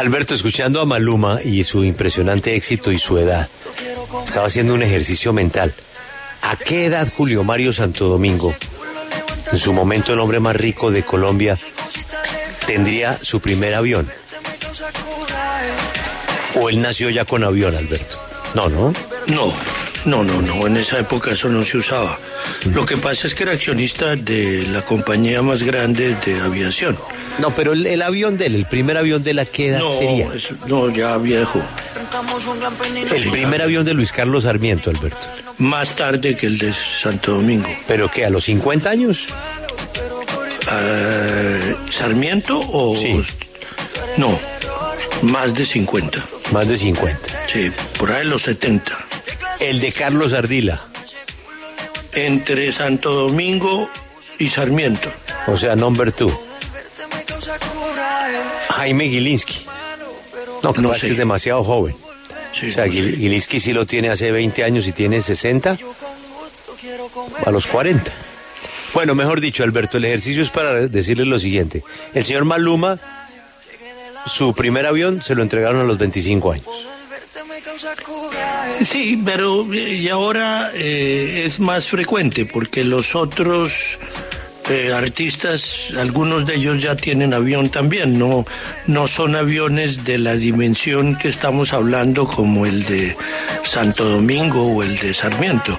Alberto, escuchando a Maluma y su impresionante éxito y su edad, estaba haciendo un ejercicio mental. ¿A qué edad Julio Mario Santo Domingo, en su momento el hombre más rico de Colombia, tendría su primer avión? ¿O él nació ya con avión, Alberto? No, ¿no? No, no, no, no. En esa época eso no se usaba. Lo que pasa es que era accionista de la compañía más grande de aviación. No, pero el, el avión de él, el primer avión de la qué edad No, sería. no, ya viejo. El primer avión de Luis Carlos Sarmiento, Alberto. Más tarde que el de Santo Domingo. ¿Pero qué? ¿A los 50 años? Eh, ¿Sarmiento o...? Sí. No, más de 50. Más de 50. Sí, por ahí los 70. El de Carlos Ardila. Entre Santo Domingo y Sarmiento. O sea, number two. Jaime Gilinski. No, que No sé. es demasiado joven. Sí, O sea, no sé. Gil- Gilinski sí lo tiene hace 20 años y tiene 60 a los 40. Bueno, mejor dicho, Alberto, el ejercicio es para decirles lo siguiente. El señor Maluma, su primer avión se lo entregaron a los 25 años. Sí, pero eh, y ahora eh, es más frecuente porque los otros eh, artistas, algunos de ellos ya tienen avión también, no, no son aviones de la dimensión que estamos hablando como el de Santo Domingo o el de Sarmiento,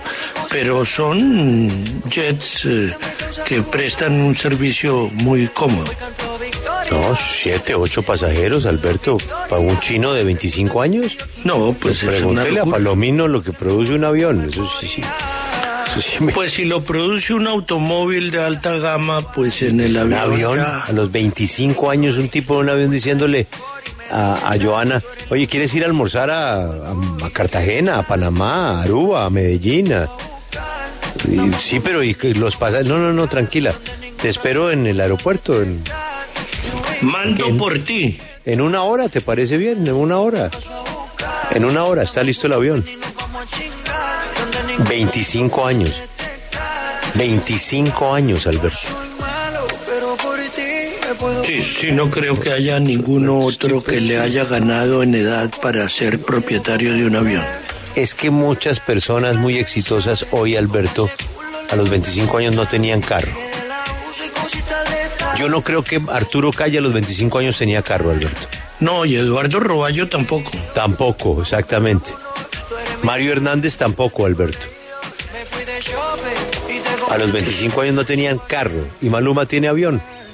pero son jets que prestan un servicio muy cómodo. No, siete, ocho pasajeros, Alberto, para un chino de 25 años. No, pues es una Pregúntele a. Palomino lo que produce un avión. Eso sí, sí. Eso sí me- Pues si lo produce un automóvil de alta gama, pues en el un avión, avión ya- a los 25 años, un tipo de un avión diciéndole a, a Joana, oye, ¿quieres ir a almorzar a, a- a Cartagena, a Panamá, a Aruba, a Medellín? a-?" Y, sí, pero y los pasajeros, no, no, no, tranquila, te espero en el aeropuerto, en, Mando por ti. en una hora, ¿te parece bien? En una hora. En una hora, está listo el avión. 25 años. 25 años, Alberto. Sí, sí, no creo que haya ninguno otro que le haya ganado en edad para ser propietario de un avión. Es que muchas personas muy exitosas hoy, Alberto, a los 25 años no tenían carro. Yo no creo que Arturo Calle a los 25 años tenía carro, Alberto. No, y Eduardo Roballo tampoco. Tampoco, exactamente. Mario Hernández tampoco, Alberto. A los 25 años no tenían carro y Maluma tiene avión.